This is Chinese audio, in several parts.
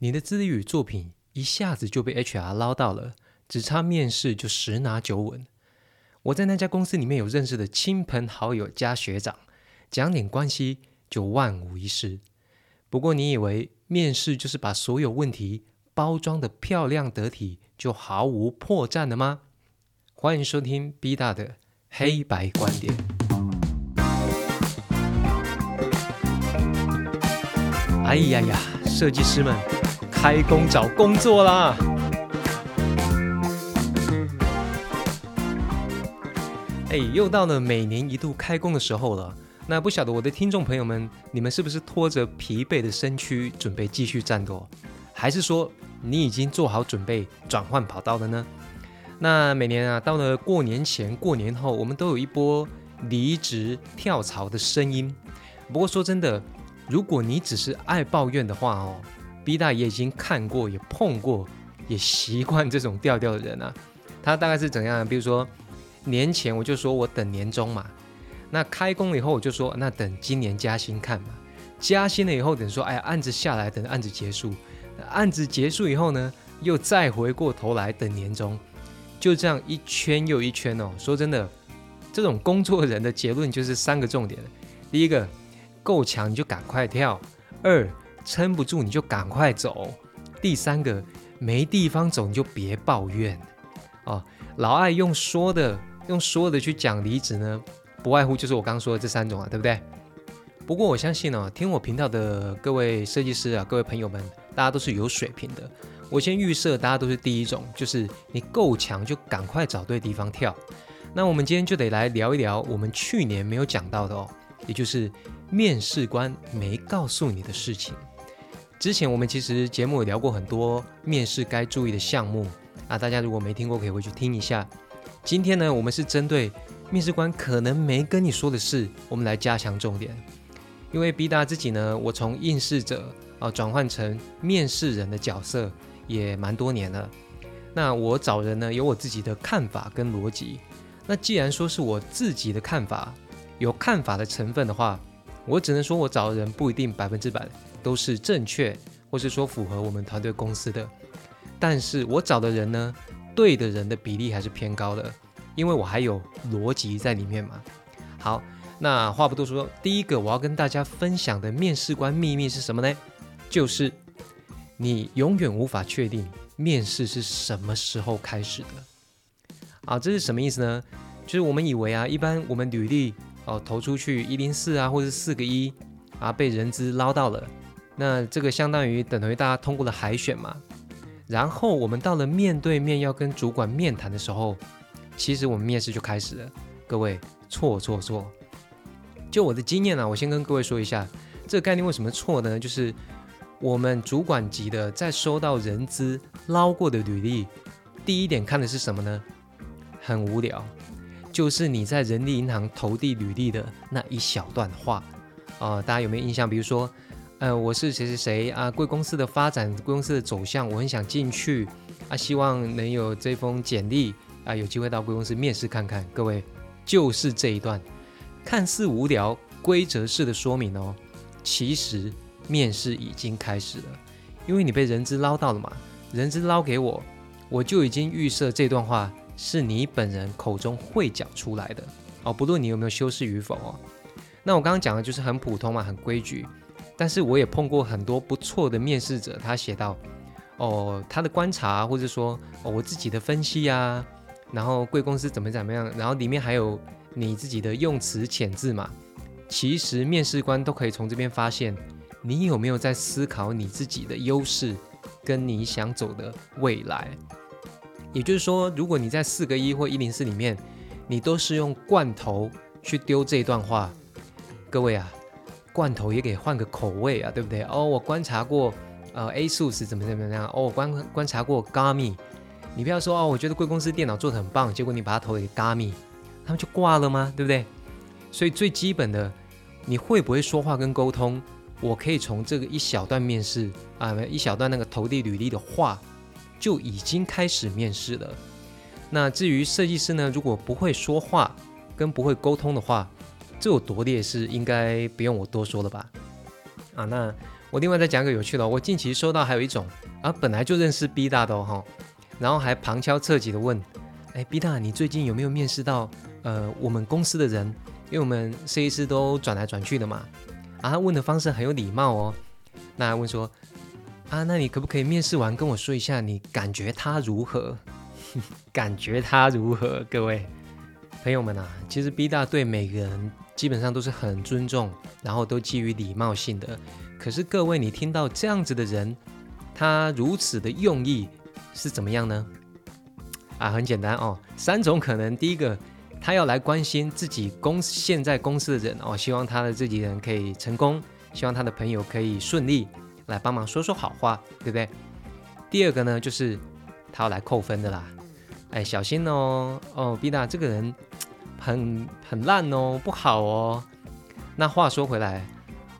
你的资历与作品一下子就被 HR 捞到了，只差面试就十拿九稳。我在那家公司里面有认识的亲朋好友加学长，讲点关系就万无一失。不过你以为面试就是把所有问题包装的漂亮得体，就毫无破绽了吗？欢迎收听 B 大的黑白观点。哎呀呀，设计师们开工找工作啦！哎，又到了每年一度开工的时候了。那不晓得我的听众朋友们，你们是不是拖着疲惫的身躯准备继续战斗，还是说你已经做好准备转换跑道了呢？那每年啊，到了过年前、过年后，我们都有一波离职跳槽的声音。不过说真的，如果你只是爱抱怨的话哦，B 大也已经看过、也碰过、也习惯这种调调的人啊。他大概是怎样？比如说年前我就说我等年终嘛。那开工了以后，我就说那等今年加薪看嘛。加薪了以后，等说哎呀案子下来，等案子结束。案子结束以后呢，又再回过头来等年终，就这样一圈又一圈哦。说真的，这种工作人的结论就是三个重点：第一个，够强你就赶快跳；二，撑不住你就赶快走；第三个，没地方走你就别抱怨。哦，老爱用说的，用说的去讲离职呢。不外乎就是我刚说的这三种啊，对不对？不过我相信呢，听我频道的各位设计师啊，各位朋友们，大家都是有水平的。我先预设大家都是第一种，就是你够强就赶快找对地方跳。那我们今天就得来聊一聊我们去年没有讲到的哦，也就是面试官没告诉你的事情。之前我们其实节目有聊过很多面试该注意的项目啊，大家如果没听过可以回去听一下。今天呢，我们是针对。面试官可能没跟你说的事，我们来加强重点。因为 B 大自己呢，我从应试者啊转换成面试人的角色也蛮多年了。那我找人呢，有我自己的看法跟逻辑。那既然说是我自己的看法，有看法的成分的话，我只能说我找的人不一定百分之百都是正确，或是说符合我们团队公司的。但是我找的人呢，对的人的比例还是偏高的。因为我还有逻辑在里面嘛。好，那话不多说，第一个我要跟大家分享的面试官秘密是什么呢？就是你永远无法确定面试是什么时候开始的。啊，这是什么意思呢？就是我们以为啊，一般我们履历哦投出去一零四啊，或者四个一啊，被人资捞到了，那这个相当于等同于大家通过了海选嘛。然后我们到了面对面要跟主管面谈的时候。其实我们面试就开始了，各位错错错！就我的经验呢，我先跟各位说一下，这个概念为什么错呢？就是我们主管级的在收到人资捞过的履历，第一点看的是什么呢？很无聊，就是你在人力银行投递履历的那一小段话啊，大家有没有印象？比如说，呃，我是谁谁谁啊，贵公司的发展，贵公司的走向，我很想进去啊，希望能有这封简历。啊，有机会到贵公司面试看看，各位就是这一段看似无聊规则式的说明哦，其实面试已经开始了，因为你被人资捞到了嘛，人资捞给我，我就已经预设这段话是你本人口中会讲出来的哦，不论你有没有修饰与否哦。那我刚刚讲的就是很普通嘛，很规矩，但是我也碰过很多不错的面试者，他写到哦，他的观察或者说我自己的分析呀。然后贵公司怎么怎么样，然后里面还有你自己的用词遣字嘛？其实面试官都可以从这边发现你有没有在思考你自己的优势跟你想走的未来。也就是说，如果你在四个一或一零四里面，你都是用罐头去丢这段话，各位啊，罐头也给换个口味啊，对不对？哦，我观察过，呃，A 数是怎么怎么样？哦，我观观察过 Gami。你不要说哦，我觉得贵公司电脑做的很棒，结果你把它投给 Gami，他们就挂了吗？对不对？所以最基本的，你会不会说话跟沟通，我可以从这个一小段面试啊，一小段那个投递履历的话，就已经开始面试了。那至于设计师呢，如果不会说话跟不会沟通的话，这有多劣势，应该不用我多说了吧？啊，那我另外再讲个有趣的，我近期收到还有一种啊，本来就认识 B 大的哦，然后还旁敲侧击的问，哎，B 大，你最近有没有面试到呃我们公司的人？因为我们设计师都转来转去的嘛，啊，问的方式很有礼貌哦。那问说，啊，那你可不可以面试完跟我说一下，你感觉他如何？感觉他如何？各位朋友们啊，其实 B 大对每个人基本上都是很尊重，然后都基于礼貌性的。可是各位，你听到这样子的人，他如此的用意是怎么样呢？啊，很简单哦，三种可能。第一个。他要来关心自己公现在公司的人哦，希望他的自己人可以成功，希望他的朋友可以顺利，来帮忙说说好话，对不对？第二个呢，就是他要来扣分的啦，哎，小心哦，哦，B 大这个人很很烂哦，不好哦。那话说回来，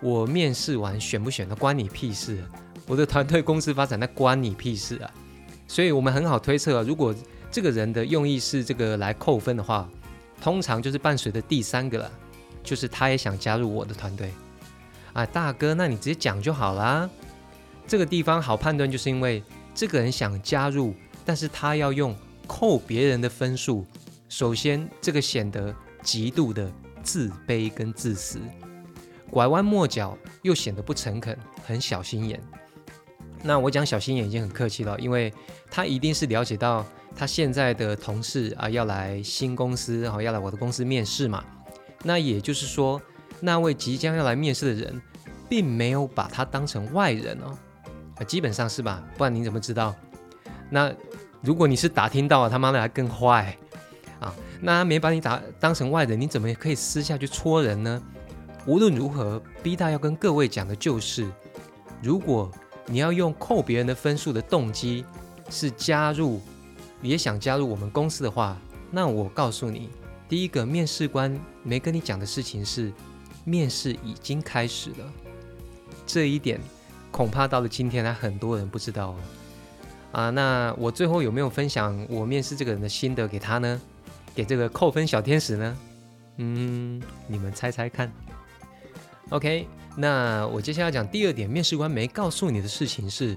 我面试完选不选都关你屁事，我的团队公司发展那关你屁事啊。所以我们很好推测，如果这个人的用意是这个来扣分的话。通常就是伴随的第三个了，就是他也想加入我的团队啊，大哥，那你直接讲就好啦。这个地方好判断，就是因为这个人想加入，但是他要用扣别人的分数。首先，这个显得极度的自卑跟自私，拐弯抹角又显得不诚恳，很小心眼。那我讲小心眼已经很客气了，因为他一定是了解到。他现在的同事啊，要来新公司，然后要来我的公司面试嘛。那也就是说，那位即将要来面试的人，并没有把他当成外人哦。啊，基本上是吧？不然你怎么知道？那如果你是打听到，他妈的还更坏啊！那没把你打当成外人，你怎么可以私下去戳人呢？无论如何，B 大要跟各位讲的就是，如果你要用扣别人的分数的动机是加入。也想加入我们公司的话，那我告诉你，第一个面试官没跟你讲的事情是，面试已经开始了。这一点恐怕到了今天还很多人不知道哦。啊，那我最后有没有分享我面试这个人的心得给他呢？给这个扣分小天使呢？嗯，你们猜猜看。OK，那我接下来讲第二点，面试官没告诉你的事情是。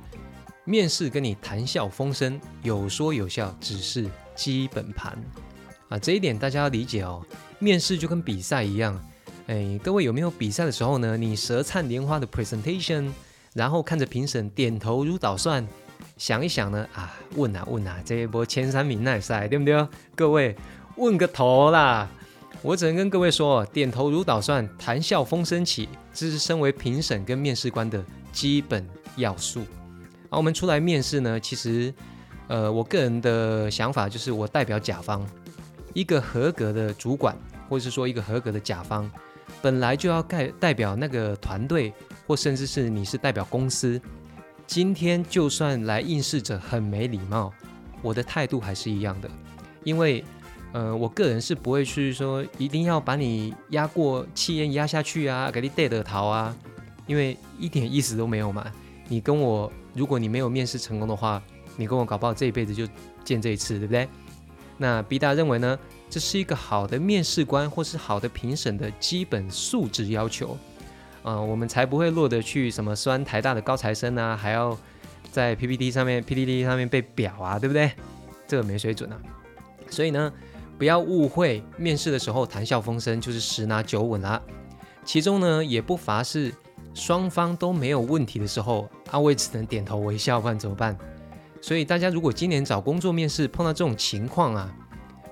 面试跟你谈笑风生，有说有笑，只是基本盘啊，这一点大家要理解哦。面试就跟比赛一样，哎，各位有没有比赛的时候呢？你舌灿莲花的 presentation，然后看着评审点头如捣蒜，想一想呢啊，问啊问啊，这一波前三名奈赛对不对？各位问个头啦！我只能跟各位说，点头如捣蒜，谈笑风生起，这是身为评审跟面试官的基本要素。而我们出来面试呢，其实，呃，我个人的想法就是，我代表甲方，一个合格的主管，或者是说一个合格的甲方，本来就要代代表那个团队，或甚至是你是代表公司。今天就算来应试者很没礼貌，我的态度还是一样的，因为，呃，我个人是不会去说一定要把你压过气焰压下去啊，给你带的逃啊，因为一点意思都没有嘛，你跟我。如果你没有面试成功的话，你跟我搞不好这一辈子就见这一次，对不对？那 B 大认为呢，这是一个好的面试官或是好的评审的基本素质要求，啊，我们才不会落得去什么酸台大的高材生啊，还要在 PPT 上面、PPT 上面被表啊，对不对？这个没水准啊。所以呢，不要误会，面试的时候谈笑风生就是十拿九稳啦，其中呢也不乏是。双方都没有问题的时候，阿伟只能点头微笑，不然怎么办？所以大家如果今年找工作面试碰到这种情况啊，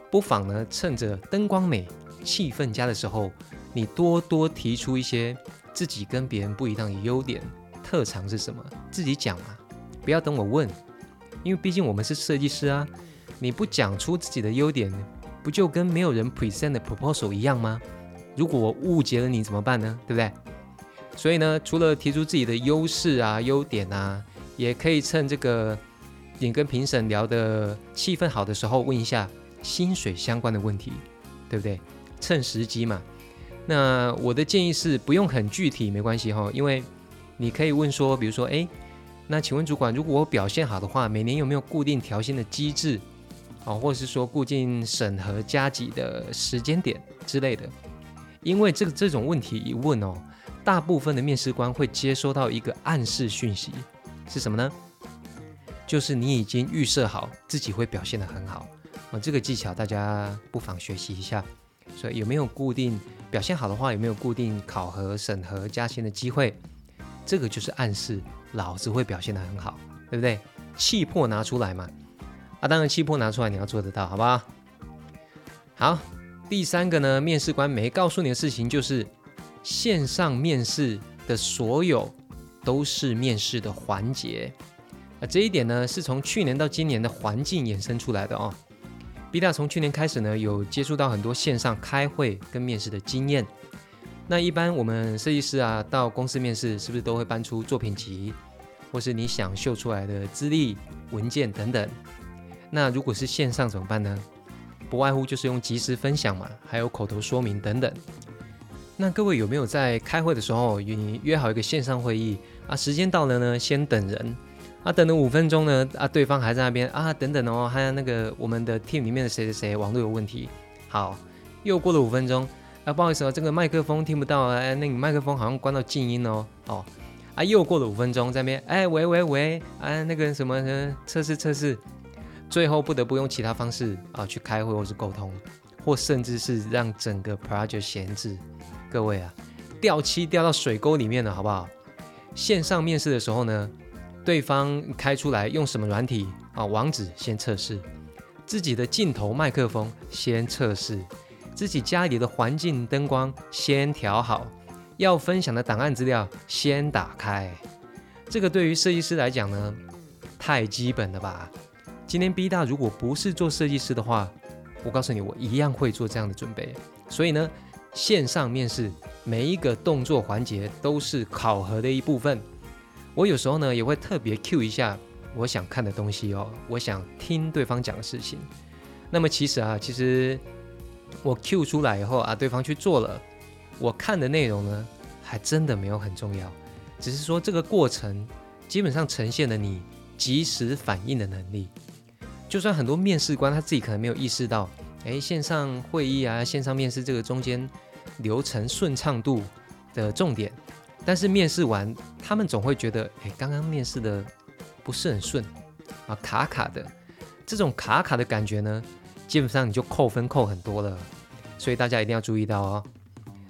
不妨呢趁着灯光美、气氛佳的时候，你多多提出一些自己跟别人不一样的优点、特长是什么，自己讲啊，不要等我问，因为毕竟我们是设计师啊，你不讲出自己的优点，不就跟没有人 present 的 proposal 一样吗？如果我误解了你怎么办呢？对不对？所以呢，除了提出自己的优势啊、优点啊，也可以趁这个你跟评审聊的气氛好的时候，问一下薪水相关的问题，对不对？趁时机嘛。那我的建议是不用很具体，没关系哈，因为你可以问说，比如说，哎，那请问主管，如果我表现好的话，每年有没有固定调薪的机制？哦，或者是说固定审核加级的时间点之类的？因为这个这种问题一问哦。大部分的面试官会接收到一个暗示讯息，是什么呢？就是你已经预设好自己会表现得很好啊，这个技巧大家不妨学习一下。所以有没有固定表现好的话，有没有固定考核、审核、加薪的机会？这个就是暗示老子会表现得很好，对不对？气魄拿出来嘛。啊，当然气魄拿出来你要做得到，好不好？好，第三个呢，面试官没告诉你的事情就是线上面试的所有都是面试的环节。啊，这一点呢，是从去年到今年的环境衍生出来的哦。B 大从去年开始呢，有接触到很多线上开会跟面试的经验。那一般我们设计师啊，到公司面试，是不是都会搬出作品集，或是你想秀出来的资历文件等等？那如果是线上怎么办呢？不外乎就是用即时分享嘛，还有口头说明等等。那各位有没有在开会的时候，你约好一个线上会议啊？时间到了呢，先等人。啊，等了五分钟呢，啊，对方还在那边啊，等等哦，还有那个我们的 team 里面的谁谁谁网络有问题。好，又过了五分钟，啊，不好意思哦，这个麦克风听不到啊，哎，那个麦克风好像关到静音哦，哦，啊，又过了五分钟，在那边，哎，喂喂喂，啊，那个什么测试测试，最后不得不用其他方式啊去开会或是沟通，或甚至是让整个 project 闲置。各位啊，掉漆掉到水沟里面了，好不好？线上面试的时候呢？对方开出来用什么软体啊？网址先测试，自己的镜头、麦克风先测试，自己家里的环境灯光先调好，要分享的档案资料先打开。这个对于设计师来讲呢，太基本了吧？今天 B 大如果不是做设计师的话，我告诉你，我一样会做这样的准备。所以呢，线上面试每一个动作环节都是考核的一部分。我有时候呢也会特别 Q 一下我想看的东西哦，我想听对方讲的事情。那么其实啊，其实我 Q 出来以后啊，对方去做了，我看的内容呢还真的没有很重要，只是说这个过程基本上呈现了你及时反应的能力。就算很多面试官他自己可能没有意识到，哎，线上会议啊，线上面试这个中间流程顺畅度的重点。但是面试完，他们总会觉得，哎，刚刚面试的不是很顺啊，卡卡的。这种卡卡的感觉呢，基本上你就扣分扣很多了。所以大家一定要注意到哦。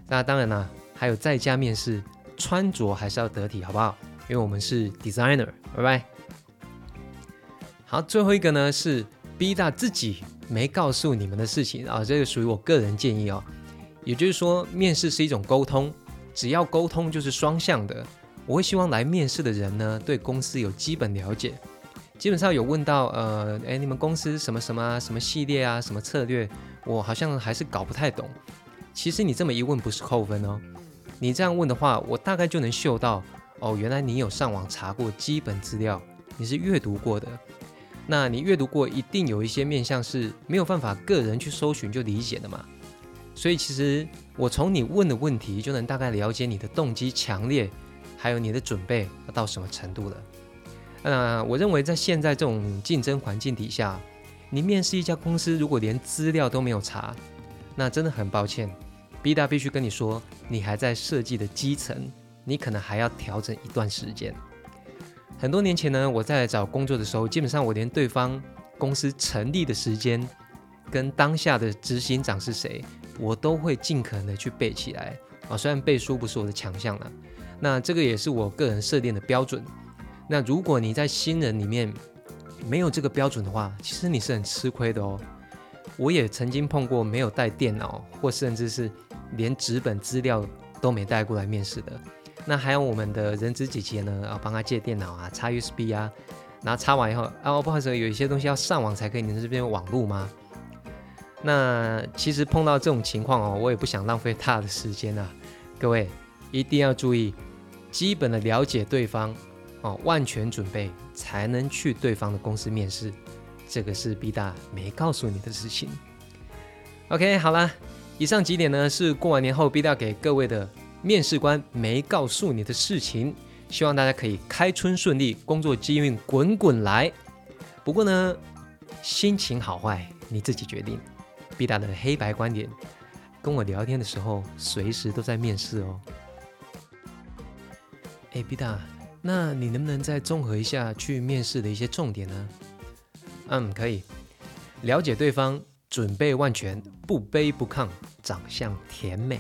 那当然啦，还有在家面试，穿着还是要得体，好不好？因为我们是 designer，拜拜。好，最后一个呢是 B 大自己没告诉你们的事情啊，这个属于我个人建议哦。也就是说，面试是一种沟通。只要沟通就是双向的，我会希望来面试的人呢，对公司有基本了解。基本上有问到，呃，哎，你们公司什么什么啊，什么系列啊，什么策略，我好像还是搞不太懂。其实你这么一问不是扣分哦，你这样问的话，我大概就能嗅到，哦，原来你有上网查过基本资料，你是阅读过的。那你阅读过，一定有一些面向是没有办法个人去搜寻就理解的嘛。所以其实我从你问的问题就能大概了解你的动机强烈，还有你的准备要到什么程度了。那我认为在现在这种竞争环境底下，你面试一家公司，如果连资料都没有查，那真的很抱歉，B 大必须跟你说，你还在设计的基层，你可能还要调整一段时间。很多年前呢，我在找工作的时候，基本上我连对方公司成立的时间跟当下的执行长是谁。我都会尽可能的去背起来啊，虽然背书不是我的强项了，那这个也是我个人设定的标准。那如果你在新人里面没有这个标准的话，其实你是很吃亏的哦。我也曾经碰过没有带电脑，或甚至是连纸本资料都没带过来面试的。那还有我们的人资姐姐呢，要帮他借电脑啊，插 USB 啊，然后插完以后啊，不好意思，有一些东西要上网才可以，你这边有网络吗？那其实碰到这种情况哦，我也不想浪费他的时间啊。各位一定要注意，基本的了解对方哦，万全准备才能去对方的公司面试。这个是 B 大没告诉你的事情。OK，好了，以上几点呢是过完年后 B 大给各位的面试官没告诉你的事情。希望大家可以开春顺利，工作机运滚滚来。不过呢，心情好坏你自己决定。B 大的黑白观点，跟我聊天的时候，随时都在面试哦。哎，B 大，那你能不能再综合一下去面试的一些重点呢？嗯，可以。了解对方，准备万全，不卑不亢，长相甜美。